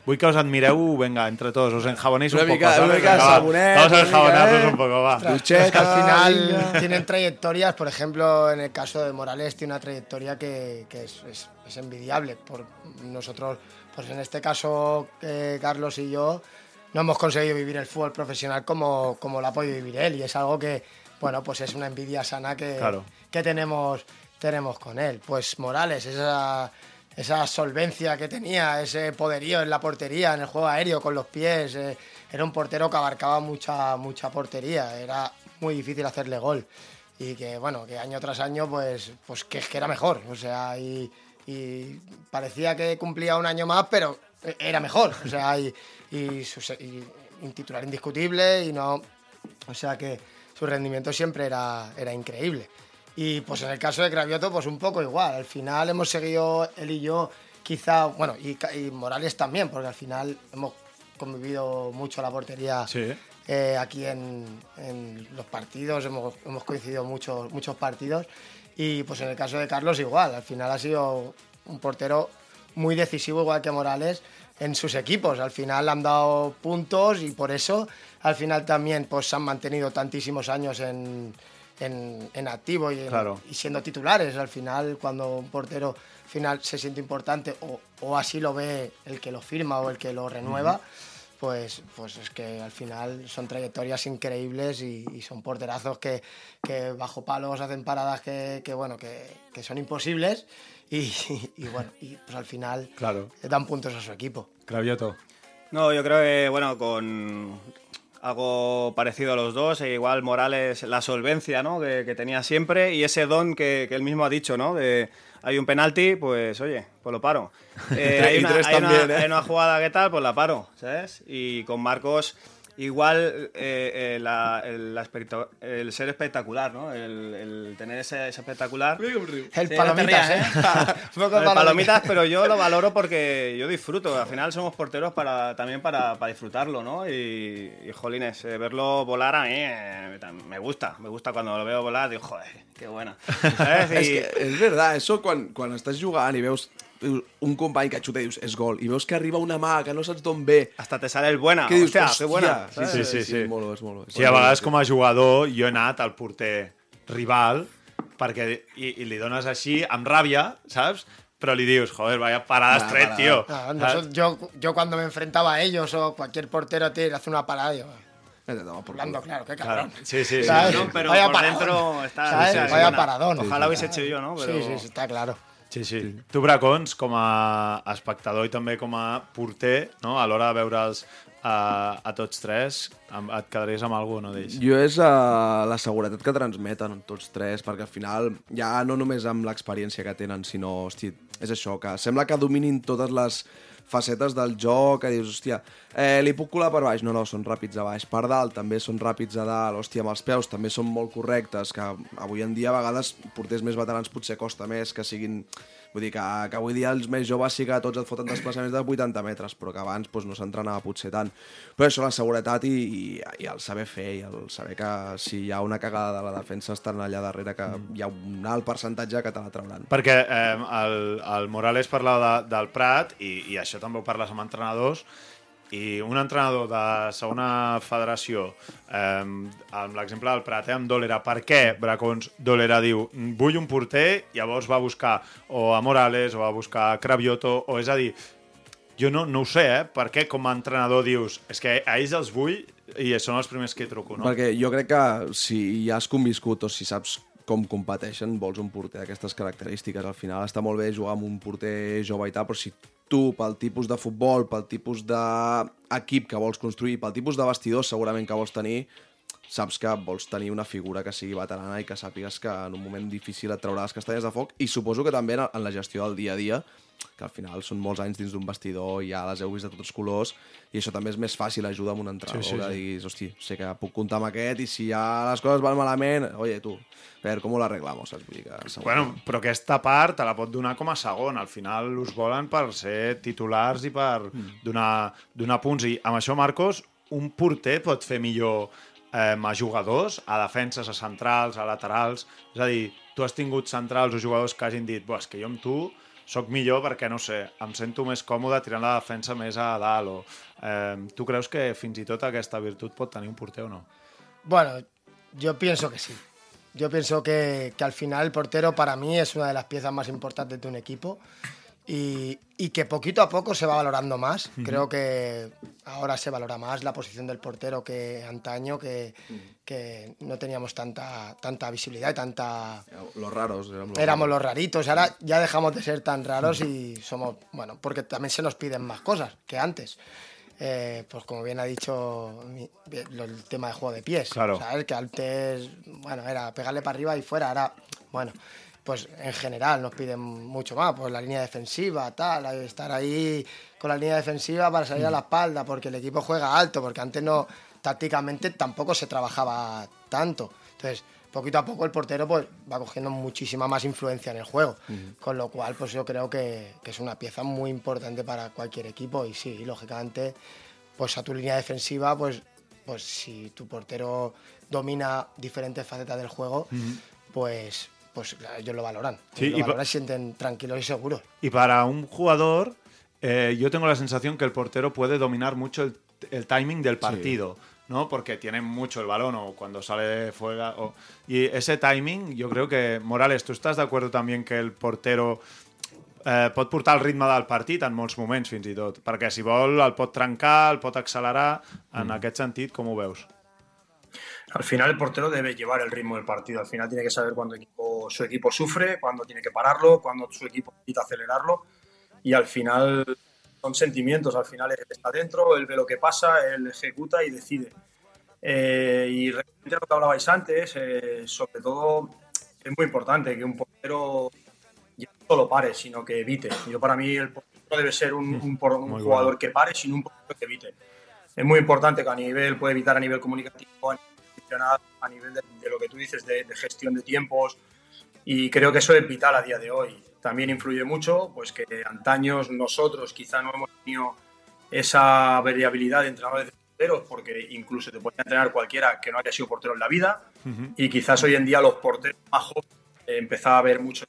S1: Vull que us admireu, venga, entre todos, os enjabonéis un
S2: mica-
S1: poco, Vamos a enjabonarnos
S2: eh.
S1: un poco, va.
S2: Ducheta,
S4: es que al final
S2: venga.
S4: tienen trayectorias, por ejemplo, en el caso de Morales tiene una trayectoria que, que es, es- es envidiable. Por nosotros, pues en este caso, eh, Carlos y yo no hemos conseguido vivir el fútbol profesional como, como lo ha podido vivir él y es algo que, bueno, pues es una envidia sana que,
S1: Claro.
S4: que tenemos, tenemos con él. Pues Morales, esa, esa solvencia que tenía, ese poderío en la portería, en el juego aéreo, con los pies, eh, era un portero que abarcaba mucha, mucha portería, era muy difícil hacerle gol. Y que, bueno, que año tras año, pues, pues que, era mejor. O sea, y, parecía que cumplía un año más, pero era mejor. O sea, y, y, titular indiscutible y no... O sea que su rendimiento siempre era, era increíble. Y pues en el caso de Cravioto, pues un poco igual. Al final hemos seguido él y yo, quizá, bueno, y, y Morales también, porque al final hemos convivido mucho la portería
S1: Sí.
S4: eh, aquí en, en los partidos, hemos, hemos coincidido muchos, muchos partidos. Y pues en el caso de Carlos igual, al final ha sido un portero muy decisivo, igual que Morales, en sus equipos. Al final han dado puntos y por eso al final también pues, se han mantenido tantísimos años en, en- en activo y, en-
S1: Claro.
S4: y siendo titulares. Al final, cuando un portero al final se siente importante o, o así lo ve el que lo firma o el que lo renueva, pues, pues es que al final son trayectorias increíbles y, y son porterazos que, que bajo palos hacen paradas que, que, bueno, que, que son imposibles y, y bueno, y pues al final
S1: Claro.
S4: le dan puntos a su equipo.
S1: Cravioto.
S3: No, yo creo que, bueno, con algo parecido a los dos, e igual Morales, la solvencia, ¿no? Que, que tenía siempre y ese don que, que él mismo ha dicho, ¿no? De hay un penalti, pues oye, pues lo paro. Eh, hay, una,
S2: tres
S3: hay una-
S2: también, ¿eh?
S3: hay una jugada que tal, pues la paro, ¿sabes? Y con Marcos, igual eh, eh, la- el, la el ser espectacular, ¿no? El, el tener ese, ese espectacular.
S4: El
S3: Sí, no te
S4: palomitas,
S3: rías,
S4: ¿eh?
S3: Lo de palomitas, pero yo lo valoro porque yo disfruto. Al final somos porteros para, también para, para disfrutarlo, ¿no? Y, y, jolines, eh, verlo volar a mí eh, me gusta. Me gusta cuando lo veo volar, digo, joder, qué buena.
S2: És verdad, això quan, quan estàs jugant i veus un company que xuta i dius és gol, i veus que arriba una mà que no saps d'on ve,
S3: hasta te sale el buena.
S2: que dius,
S3: Hostia, qué buena.
S2: Sí,
S3: ¿sabes?
S1: Sí, sí, sí.
S2: És molt és molt bo.
S1: Sí, a vegades com a jugador jo he anat al porter rival perquè, i, i li dones així amb ràbia, saps? Però li dius, joder, vaya parada
S2: Vaya
S1: estret,
S2: parada.
S1: tío.
S4: Nosotros- yo, yo cuando me enfrentaba a ellos o cualquier portero te hace una parada, yo,
S2: por
S4: hablando,
S2: culo.
S4: claro, qué
S1: Claro.
S4: cabrón.
S1: Sí, sí, sí.
S4: ¿Sabes?
S3: No, pero
S4: Vaya
S3: por
S4: paradón.
S3: dentro está. Sí, sí,
S4: Vaya paradón.
S3: Ojalá hubiese hecho yo, ¿no? Pero...
S4: Sí, sí, sí, está claro.
S1: Sí, sí. Tu, Bracons, com a espectador i també com a porter, no? a l'hora de veure'ls a, a tots tres, et quedaries amb algun d'ells?
S2: Jo és uh, la seguretat que transmeten tots tres, perquè al final ja no només amb l'experiència que tenen, sinó, hosti, és això, que sembla que dominin totes les facetes del joc, que dius, hòstia, eh, li puc colar per baix? No, no, són ràpids a baix. Per dalt també són ràpids a dalt, hòstia, amb els peus també són molt correctes, que avui en dia a vegades porters més veterans potser costa més que siguin... Vull dir que, que avui dia els més joves sí que tots et foten desplaçaments de 80 metres, però que abans doncs, no s'entrenava potser tant. Però això, la seguretat i, i, i el saber fer, i el saber que si hi ha una cagada de la defensa estan allà darrere, que hi ha un alt percentatge que te la trauran.
S1: Perquè eh, el, el Morales parlava de, del Prat, i, i això també ho parles amb entrenadors, i un entrenador de segona federació, eh, amb l'exemple del Prat, eh, amb Dolera, per què Bracons Dolera diu vull un porter, llavors va buscar o a Morales o va buscar a Cravioto, o és a dir, jo no, no ho sé, eh? Per què com a entrenador dius és que a ells els vull i són els primers que truco, no?
S2: Perquè jo crec que si ja has conviscut o si saps com competeixen, vols un porter d'aquestes característiques. Al final està molt bé jugar amb un porter jove i tal, però si tu, pel tipus de futbol, pel tipus d'equip que vols construir, pel tipus de vestidor segurament que vols tenir, saps que vols tenir una figura que sigui veterana i que sàpigues que en un moment difícil et traurà les castanyes de foc i suposo que també en la gestió del dia a dia que al final són molts anys dins d'un vestidor, ja les heu vist de tots els colors, i això també és més fàcil, ajuda amb un entrenador, sí, sí, sí. que diguis, hosti, sé que puc comptar amb aquest, i si ja les coses van malament, oye, tu, a veure, com ho l'arreglamos, saps? Vull dir que... segur-
S1: Bueno, però aquesta part te la pot donar com a segon. Al final us volen per ser titulars i per donar, donar punts. I amb això, Marcos, un porter pot fer millor eh, a jugadors, a defenses, a centrals, a laterals. És a dir, tu has tingut centrals o jugadors que hagin dit "Buah, és que jo amb tu sóc millor perquè, no sé, em sento més còmode tirant la defensa més a dalt. O, eh, tu creus que fins i tot aquesta virtut pot tenir un porter o no?
S4: Bueno, yo pienso que sí. Yo pienso que, que al final el portero para mí es una de las piezas más importantes de un equipo y, y que poquito a poco se va valorando más. Creo que ahora se valora más la posición del portero que antaño, que, que no teníamos tanta, tanta visibilidad y tanta...
S2: Los raros. Éramos los
S4: Éramos
S2: raros.
S4: los raritos, ahora ya dejamos de ser tan raros y somos, bueno, porque también se nos piden más cosas que antes. Eh, pues como bien ha dicho el tema de juego de pies,
S1: Claro.
S4: ¿sabes? Que antes, bueno, era pegarle para arriba y fuera, ahora, bueno, pues en general nos piden mucho más, pues la línea defensiva, tal, estar ahí con la línea defensiva para salir a la espalda, porque el equipo juega alto, porque antes no, tácticamente tampoco se trabajaba tanto. Entonces, poquito a poco el portero pues va cogiendo muchísima más influencia en el juego, con lo cual pues yo creo que, que es una pieza muy importante para cualquier equipo. Y sí, lógicamente, pues a tu línea defensiva, pues, pues si tu portero domina diferentes facetas del juego, pues, pues ellos lo valoran.
S1: Sí,
S4: Ellos
S1: y
S4: lo valoran y se sienten tranquilos y seguros.
S1: Y para un jugador, eh, yo tengo la sensación que el portero puede dominar mucho el, el timing del partido, ¿no? Porque tiene mucho el balón o cuando sale de fuera. o- y ese timing, yo creo que, Morales, ¿tú estás de acuerdo también que el portero eh, pot portar el ritme del partit en molts moments, fins i tot? Perquè si vol el pot trencar, el pot accelerar. En aquest sentit, com ho veus?
S5: Al final el portero debe llevar el ritmo del partido. Al final tiene que saber cuándo equipo- su equipo sufre, cuándo tiene que pararlo, cuándo su equipo necesita acelerarlo. Y al final son sentimientos. Al final él está dentro, él ve lo que pasa, él ejecuta y decide. Eh, y realmente lo que hablabais antes, eh, sobre todo es muy importante que un portero ya no solo pare, sino que evite. Yo para mí el portero debe ser un, un por- un jugador
S1: bueno.
S5: que pare, sino un portero que evite. Es muy importante que a nivel, puede evitar a nivel comunicativo, a nivel a nivel de, de lo que tú dices de, de gestión de tiempos, y creo que eso es vital a día de hoy. También influye mucho, pues que antaños nosotros quizá no hemos tenido esa variabilidad de entrenadores de porteros, porque incluso te podía entrenar cualquiera que no haya sido portero en la vida, y quizás hoy en día los porteros más jóvenes eh, empezaba a haber mucho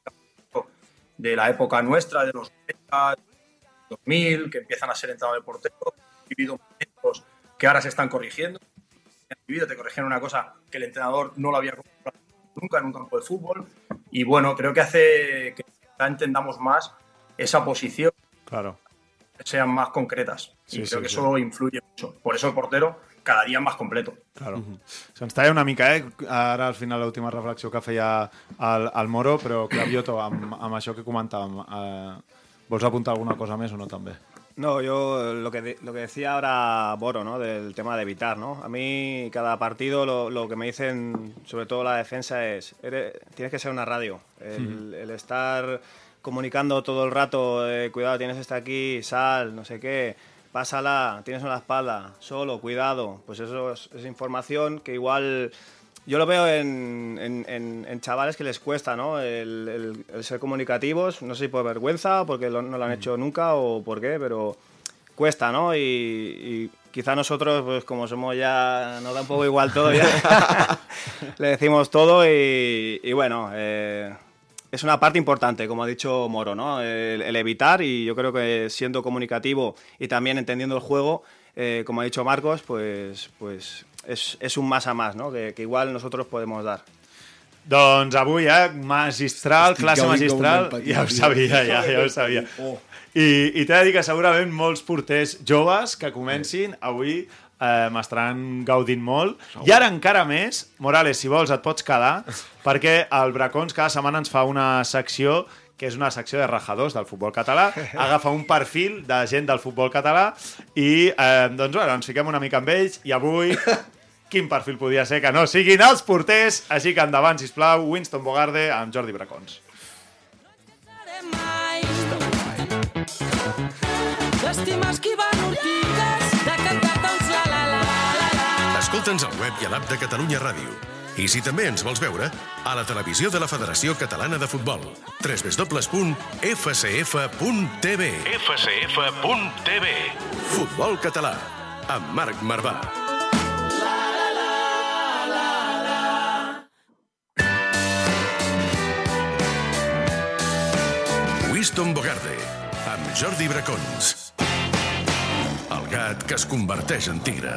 S5: de la época nuestra, de los 90, 2000, que empiezan a ser entrenadores de porteros, vivido momentos que ahora se están corrigiendo, han vivido, te corrigieron una cosa que el entrenador no lo había comprado nunca en un campo de fútbol, y bueno, creo que hace que entendamos más esa posición,
S1: Claro.
S5: que sean más concretas,
S1: Sí,
S5: y creo
S1: sí,
S5: que
S1: sí.
S5: eso influye mucho. Por eso el portero cada día más completo.
S1: Claro. Se'ns talla una mica, eh? Ara, al final, l'última reflexió que feia el, el Moro, però, Clavioto, amb, amb això que comentàvem, eh, vols apuntar alguna cosa més o no, també?
S3: No, yo lo que, de- lo que decía ahora Boro, ¿no? Del tema de evitar, ¿no? A mí cada partido lo, lo que me dicen, sobre todo la defensa, es eres- tienes que ser una radio. El, el estar comunicando todo el rato, eh, cuidado, tienes esta aquí, sal, no sé qué, pásala, tienes una espalda, solo, cuidado. Pues eso es, es información que igual yo lo veo en, en- en- en chavales que les cuesta, ¿no? El, el- el ser comunicativos, no sé si por vergüenza, porque lo- no lo han hecho nunca o por qué, pero cuesta, ¿no? Y, y quizá nosotros, pues como somos ya, nos da un poco igual todo, ya le decimos todo y, y bueno, eh, es una parte importante, como ha dicho Moro, ¿no? El, el evitar y yo creo que siendo comunicativo y también entendiendo el juego, eh, como ha dicho Marcos, pues, pues es, es un más a más, ¿no? Que, que igual nosotros podemos dar.
S1: Doncs avui, eh, magistral,
S2: Estic
S1: classe magistral, ja ho sabia, ja, ja ho sabia.
S2: Oh.
S1: I, i t'he de dir que segurament molts porters joves que comencin avui eh, m'estaran gaudint molt. I ara encara més, Morales, si vols et pots quedar, perquè el Bracons cada setmana ens fa una secció que és una secció de rajadors del futbol català, agafa un perfil de gent del futbol català i eh, doncs, bueno, ens fiquem una mica amb ells i avui quin perfil podia ser que no siguin els porters, així que endavant, sisplau, Winston Bogarde amb Jordi Bracons.
S8: van ortigues de cantar tots la la la la la.
S6: Escolta'ns al web i a l'app de Catalunya Ràdio. I si també ens vols veure, a la televisió de la Federació Catalana de Futbol. www.fcf.tv fcf.tv Futbol català, amb Marc Marvà. Winston Bogarde, amb Jordi Bracons. El gat que es converteix en tigre.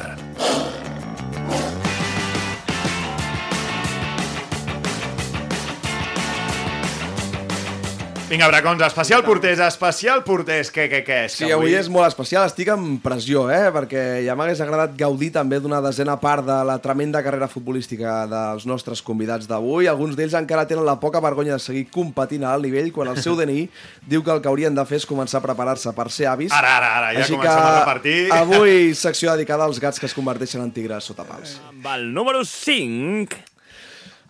S1: Vinga, Bracons, especial porters, especial porters, què, què, què? És
S2: Sí,
S1: que
S2: avui és molt especial. Estic amb pressió, eh? Perquè ja m'hagués agradat gaudir també d'una desena part de la tremenda carrera futbolística dels nostres convidats d'avui. Alguns d'ells encara tenen la poca vergonya de seguir competint a alt nivell quan el seu DNI diu que el que haurien de fer és començar a preparar-se per ser avis.
S1: Ara, ara, ara, ja
S2: Així
S1: comencem a repartir.
S2: avui secció dedicada als gats que es converteixen en tigres sota pals.
S9: Amb el número 5...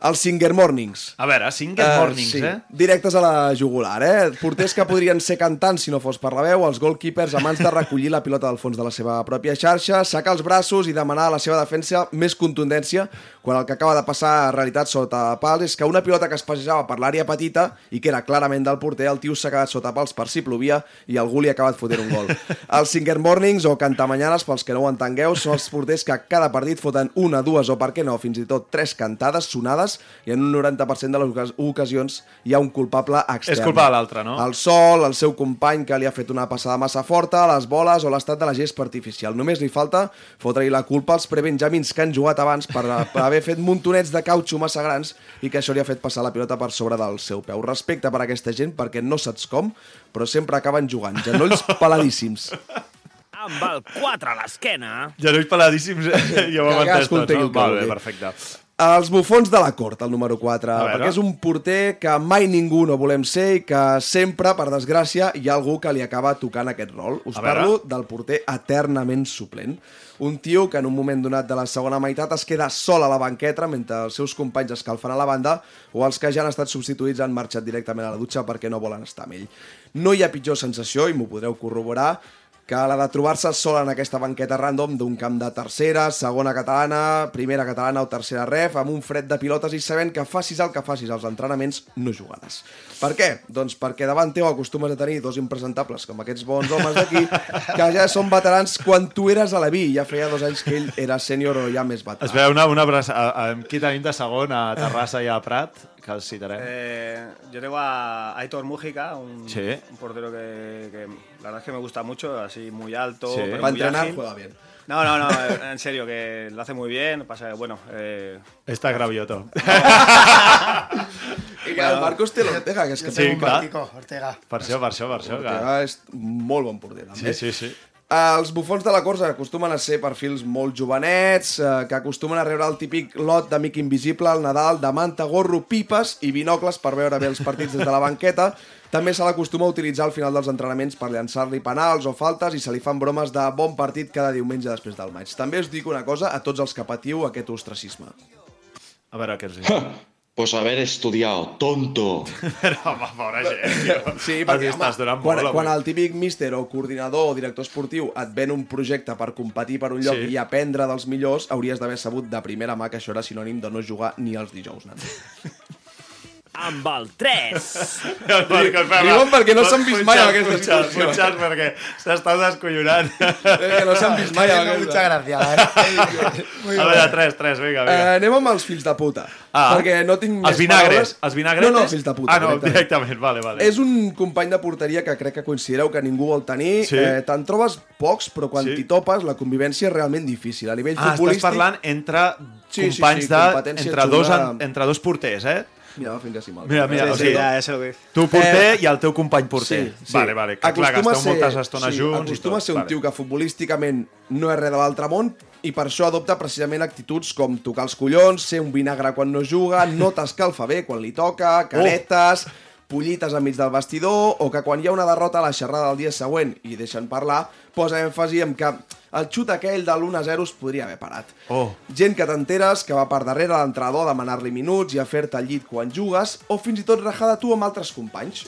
S2: Els Singer Mornings.
S1: A veure, Singer
S2: Eh,
S1: Mornings,
S2: sí.
S1: eh?
S2: Directes a la jugular, eh? Porters que podrien ser cantants si no fos per la veu, els goalkeepers amants de recollir la pilota del fons de la seva pròpia xarxa, sacar els braços i demanar a la seva defensa més contundència quan el que acaba de passar a realitat sota pals és que una pilota que es passejava per l'àrea petita i que era clarament del porter, el tio s'ha quedat sota pals per si plovia i algú li ha acabat fotent un gol. Els Singer Mornings o Cantamanyanes, pels que no ho entengueu, són els porters que cada partit foten una, dues o, per què no, fins i tot tres cantades sonades i en un 90% de les ocas- ocasions hi ha un culpable extern.
S1: És culpa de l'altre, no?
S2: El sol, el seu company que li ha fet una passada massa forta, les boles o l'estat de la gespa artificial. Només li falta fotre-hi la culpa als prebenjamins que han jugat abans per, per haver fet muntonets de cautxo massa grans i que això li ha fet passar la pilota per sobre del seu peu. Respecte per aquesta gent perquè no saps com, però sempre acaben jugant. Genolls peladíssims.
S9: Amb el 4 a l'esquena...
S1: Genolls peladíssims, eh? ja ho hem entès no?
S2: vulgui.
S1: perfecte.
S2: Els bufons de la cort, el número 4,
S1: A veure.
S2: perquè és un porter que mai ningú no volem ser i que sempre, per desgràcia, hi ha algú que li acaba tocant aquest rol. Us parlo del porter eternament suplent. Un tio que en un moment donat de la segona meitat es queda sol a la banqueta mentre els seus companys escalfen a la banda o els que ja han estat substituïts han marxat directament a la dutxa perquè no volen estar amb ell. No hi ha pitjor sensació, i m'ho podreu corroborar, que la de trobar-se sola en aquesta banqueta random d'un camp de tercera, segona catalana, primera catalana o tercera ref, amb un fred de pilotes i sabent que facis el que facis als entrenaments, no jugaràs. Per què? Doncs perquè davant teu acostumes a tenir dos impresentables com aquests bons homes d'aquí, que ja són veterans quan tu eres a la vi, ja feia dos anys que ell era sènior o ja més veterà.
S1: Es veu una, una abraçada... Qui tenim de segon a Terrassa i a Prat? Que els citarem.
S3: Eh, yo tengo a Aitor Mújica, un,
S1: Sí.
S3: un portero que, que la verdad es que me gusta mucho, así muy alto.
S1: Sí.
S3: pero
S2: Para
S3: muy
S2: entrenar
S3: ágil.
S2: juega bien.
S3: No, no, no, eh, en serio, que lo hace muy bien. Pasa que, bueno, eh,
S1: Està gravioto.
S2: I que el Marcos té l'Ortega, que és que
S1: Sí,
S4: un
S1: clar.
S4: Kiko Ortega.
S1: Per això, per això, per això. Que...
S2: Ortega és molt bon porter, també.
S1: Sí, sí, sí.
S2: Els bufons de la Corsa acostumen a ser perfils molt jovenets, eh, que acostumen a rebre el típic lot d'amic invisible al Nadal, de manta, gorro, pipes i binocles per veure bé els partits des de la banqueta. També se l'acostuma a utilitzar al final dels entrenaments per llançar-li penals o faltes i se li fan bromes de bon partit cada diumenge després del maig. També us dic una cosa a tots els que patiu aquest ostracisme.
S1: A veure què els diu.
S10: Pues haber estudiado, tonto.
S1: Però, home, pobra gent, tio.
S2: Sí, perquè,
S1: estàs donant
S2: quan,
S1: molt,
S2: quan el típic míster o coordinador o director esportiu et ven un projecte per competir per un lloc
S1: Sí.
S2: i aprendre dels millors, hauries d'haver sabut de primera mà que això era sinònim de no jugar ni els dijous, nan.
S9: Amb el 3...
S1: El Marc, espera,
S2: Riuen perquè no s'han vist mai en aquesta situació.
S1: punxat, perquè s'està descollonant.
S2: Eh, que no s'han vist mai en
S4: mucha
S2: aquesta.
S4: gracia, la verdad. Muy
S1: A veure, tres, tres, vinga,
S2: Eh,
S1: vinga.
S2: anem amb els fills de puta.
S1: Ah.
S2: perquè no tinc
S1: Els
S2: més
S1: vinagres,
S2: paraules.
S1: els vinagres.
S2: No, no, fills de puta.
S1: Ah, no, directament, vale, vale.
S2: És un company de porteria que crec que considereu que ningú vol tenir.
S1: Sí.
S2: Eh, Te'n trobes pocs, però quan
S1: Sí.
S2: t'hi topes la convivència és realment difícil. A nivell
S1: Ah, estàs
S2: futbolístic...
S1: parlant entre
S2: Sí, sí,
S1: companys
S2: sí,
S1: de... Entre dos, en- entre dos porters, eh?
S2: Mira, va fent que sí mal.
S1: Mira, mira,
S3: sí,
S1: o
S3: sí,
S1: sigui,
S3: ya, ya sé lo que
S1: tu porter
S2: Eh,
S1: i el teu company porter.
S2: Sí, sí.
S1: Vale, vale, que clar, que
S2: Acostuma a
S1: esteu
S2: ser-
S1: moltes estones
S2: sí,
S1: junts i
S2: Acostuma a ser un
S1: vale.
S2: tio que futbolísticament no és res de l'altre món i per això adopta precisament actituds com tocar els collons, ser un vinagre quan no juga, no t'escalfa bé quan li toca, caretes... pollites enmig del vestidor, o que quan hi ha una derrota a la xerrada del dia següent i deixen parlar, posa èmfasi en que el xut aquell de l'1-0 es podria haver parat.
S1: Oh.
S2: Gent que t'enteres, que va per darrere l'entrenador a demanar-li minuts i a fer-te llit quan jugues, o fins i tot rajar de tu amb altres companys.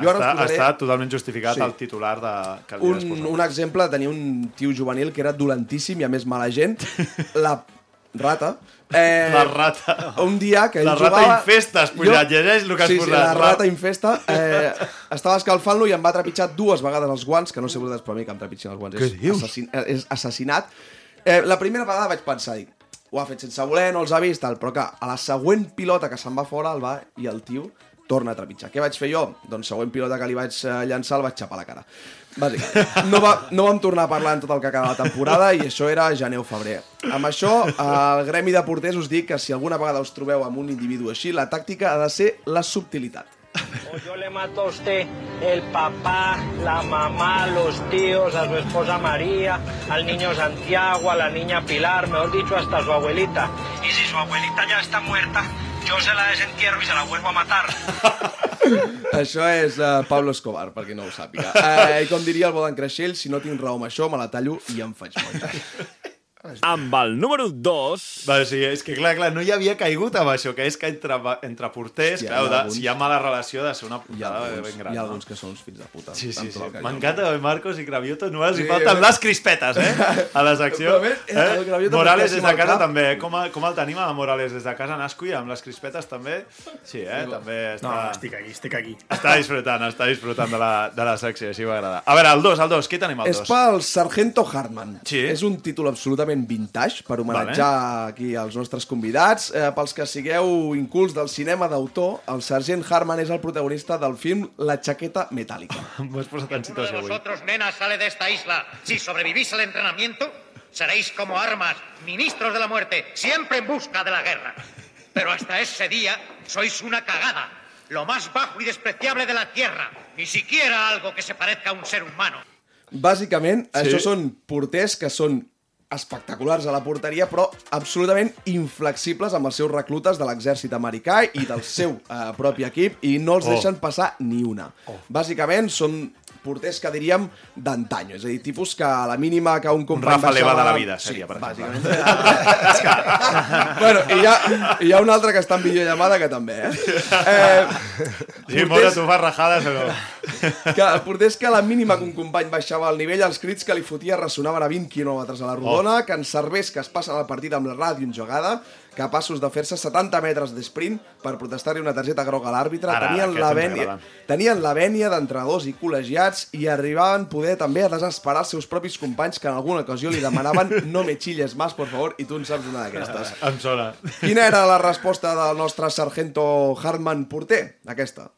S2: Jo ara us
S1: Està,
S2: posaré
S1: està totalment justificat
S2: Sí.
S1: el titular de, que
S2: un, un exemple, tenia un tio juvenil que era dolentíssim i a més mala gent. La rata. Eh,
S1: La rata.
S2: Un dia que
S1: La rata
S2: jugava...
S1: infesta, has posat, llegeix el que has
S2: sí,
S1: posat.
S2: Sí, la rata infesta. Eh, estava escalfant-lo i em va trepitjar dues vegades els guants, que no sé vosaltres, però a mi que em trepitgin els guants
S1: Què
S2: és,
S1: dius?
S2: assassin, és assassinat. Eh, la primera vegada vaig pensar, dic, ho ha fet sense voler, no els ha vist, tal, però que a la següent pilota que se'n va fora el va i el tio torna a trepitjar. Què vaig fer jo? Doncs següent pilota que li vaig eh, llançar el vaig xapar la cara. Bàsicament. No, va, no vam tornar a parlar en tot el que acaba la temporada i això era gener o febrer. Amb això, al gremi de porters us dic que si alguna vegada us trobeu amb un individu així, la tàctica ha de ser la subtilitat.
S11: O yo le mato a usted el papá, la mamá, los tíos, a su esposa María, al niño Santiago, a la niña Pilar, mejor dicho, hasta a su abuelita. Y si su abuelita ya está muerta, yo se la desentierro y se la vuelvo a matar.
S2: Això és uh, Pablo Escobar, per qui no ho sàpiga. Uh, I com diria el Bodan Creixell, si no tinc raó amb això, me la tallo i em faig molla.
S9: Amb el número 2...
S1: Va, o sigui, és que clar, clar, no hi havia caigut amb això, que és que entre, entre porters,
S2: Hòstia,
S1: clar,
S2: hi ha
S1: de,
S2: alguns-
S1: si hi ha mala relació de ser una putada
S2: alguns,
S1: ben gran.
S2: hi ha
S1: no?
S2: alguns que són uns fills de puta.
S1: Sí, sí, sí. M'encanta que Marcos i Cravioto no els
S2: Sí,
S1: hi falten
S2: eh?
S1: les crispetes, eh? A la secció.
S2: Més, eh,
S1: Morales des de casa
S2: cap-
S1: també, eh? Com, a- com el tenim a Morales des de casa nasco i amb les crispetes també? Sí, eh? També està...
S5: No, estic aquí, estic aquí.
S1: Està disfrutant, està disfrutant de la, de la secció, així m'agrada. A veure, el 2, el 2, qui tenim el
S2: És
S1: 2?
S2: pel Sargento Hartman.
S1: Sí.
S2: És un títol absolutament vintage per homenatjar aquí als nostres convidats. Eh, pels que sigueu incults del cinema d'autor, el Sargent Hartman és el protagonista del film La chaqueta metàl·lica.
S1: M'has posat en situació avui.
S12: vosotros, nena, sale de esta isla. Si sobrevivís al entrenamiento, seréis como armas, ministros de la muerte, siempre en busca de la guerra. Pero hasta ese día sois una cagada, lo más bajo y despreciable de la tierra. Ni siquiera algo que se parezca a un ser humano.
S2: Bàsicament,
S1: sí.
S2: això són porters que són espectaculars a la porteria, però absolutament inflexibles amb els seus reclutes de l'exèrcit americà i del seu eh, propi equip, i no els
S1: Oh.
S2: deixen passar ni una. Oh. Bàsicament, són porters que diríem d'antanyo, és a dir, tipus que a la mínima que un
S1: Un
S2: company
S1: Rafa Leva de la vida, seria, per exemple.
S2: bueno, i hi, ha, hi ha un altre que està en videollamada que també, eh? eh
S1: Sí, Mora, tu fas rajades o no?
S2: que el porter és que a la mínima que un company baixava el nivell, els crits que li fotia ressonaven a 20 km a la rodona, oh. que en serveix que es passen el partit amb la ràdio enjogada, capaços de fer-se 70 metres d'esprint per protestar-li una targeta groga a l'àrbitre, tenien, la vènia, tenien la vènia d'entrenadors i col·legiats i arribaven poder també a desesperar els seus propis companys que en alguna ocasió li demanaven no me chilles más, por favor, i tu en saps una d'aquestes.
S1: Em sona.
S2: Quina era la resposta del nostre sargento Hartman Porter? Aquesta.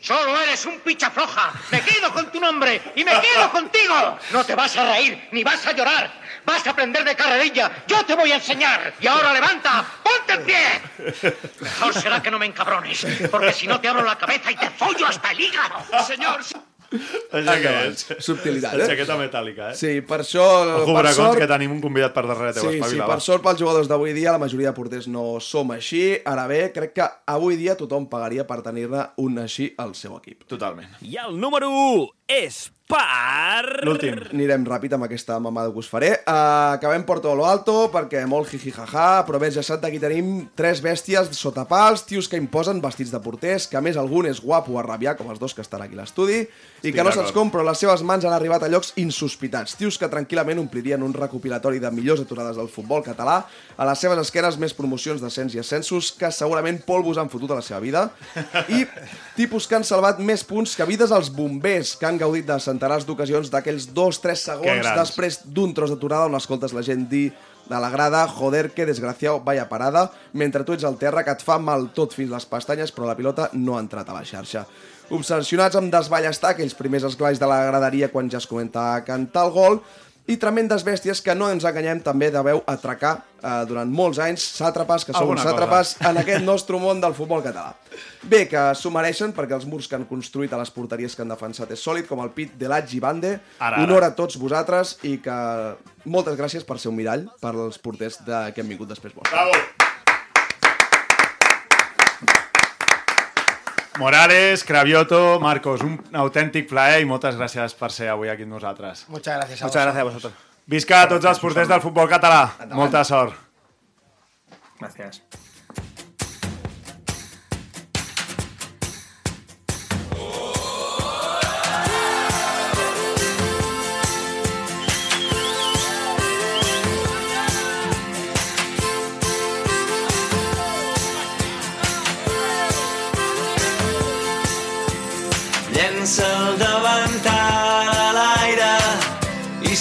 S12: Solo eres un picha floja. Me quedo con tu nombre y me quedo contigo. No te vas a reír ni vas a llorar. Vas a aprender de carrerilla. Yo te voy a enseñar. Y ahora levanta. ¡Ponte en pie! Mejor será que no me encabrones, porque si no te abro la cabeza y te follo hasta el hígado. Señor,
S1: és?
S2: Subtilitat,
S1: La
S2: eh?
S1: Jaqueta metàl·lica, eh?
S2: Sí, per això...
S1: Ojo,
S2: per
S1: Bracons,
S2: sort-
S1: que tenim un convidat per darrere teu,
S2: Sí, sí,
S1: espavila,
S2: per sort pels jugadors d'avui dia, la majoria de porters no som així. Ara bé, crec que avui dia tothom pagaria per tenir-ne un així al seu equip.
S1: Totalment.
S9: I el número 1 és per...
S1: L'últim.
S2: Anirem ràpid amb aquesta mamada que us faré. Uh, acabem Porto lo Alto, perquè molt jijijaja, però bé, ja sap, aquí tenim tres bèsties sota pals, tios que imposen vestits de porters, que a més algun és guapo a rabiar, com els dos que estan aquí a l'estudi, i que no se'ls però les seves mans han arribat a llocs insospitats. Tios que tranquil·lament omplirien un recopilatori de millors aturades del futbol català, a les seves esquenes més promocions d'ascens i ascensos que segurament polvos han fotut a la seva vida, i tipus que han salvat més punts que vides als bombers, que han gaudit de centenars d'ocasions d'aquells dos, tres segons després d'un tros d'aturada on escoltes la gent dir de la grada, joder, que desgraciado, vaya parada, mentre tu ets al terra que et fa mal tot fins les pestanyes, però la pilota no ha entrat a la xarxa. Obsessionats amb desballestar aquells primers esglais de la graderia quan ja es comenta a cantar el gol, i tremendes bèsties que no ens enganyem també deveu atracar eh, durant molts anys sàtrapes, que són
S1: cosa.
S2: sàtrapes en aquest nostre món del futbol català. Bé, que s'ho mereixen perquè els murs que han construït a les porteries que han defensat és sòlid, com el pit de l'Atgi Bande.
S1: Ara, ara.
S2: Honor a tots vosaltres i que moltes gràcies per ser un mirall per als porters de... que hem vingut després vostre.
S1: Bravo! Morales, Cravioto, Marcos, un autèntic plaer i moltes gràcies per ser avui aquí amb nosaltres.
S4: Muchas gracias a
S3: Muchas gracias a
S4: vosotros.
S3: vosotros.
S1: Visca a tots els porters del futbol català. Molta sort.
S5: Gracias.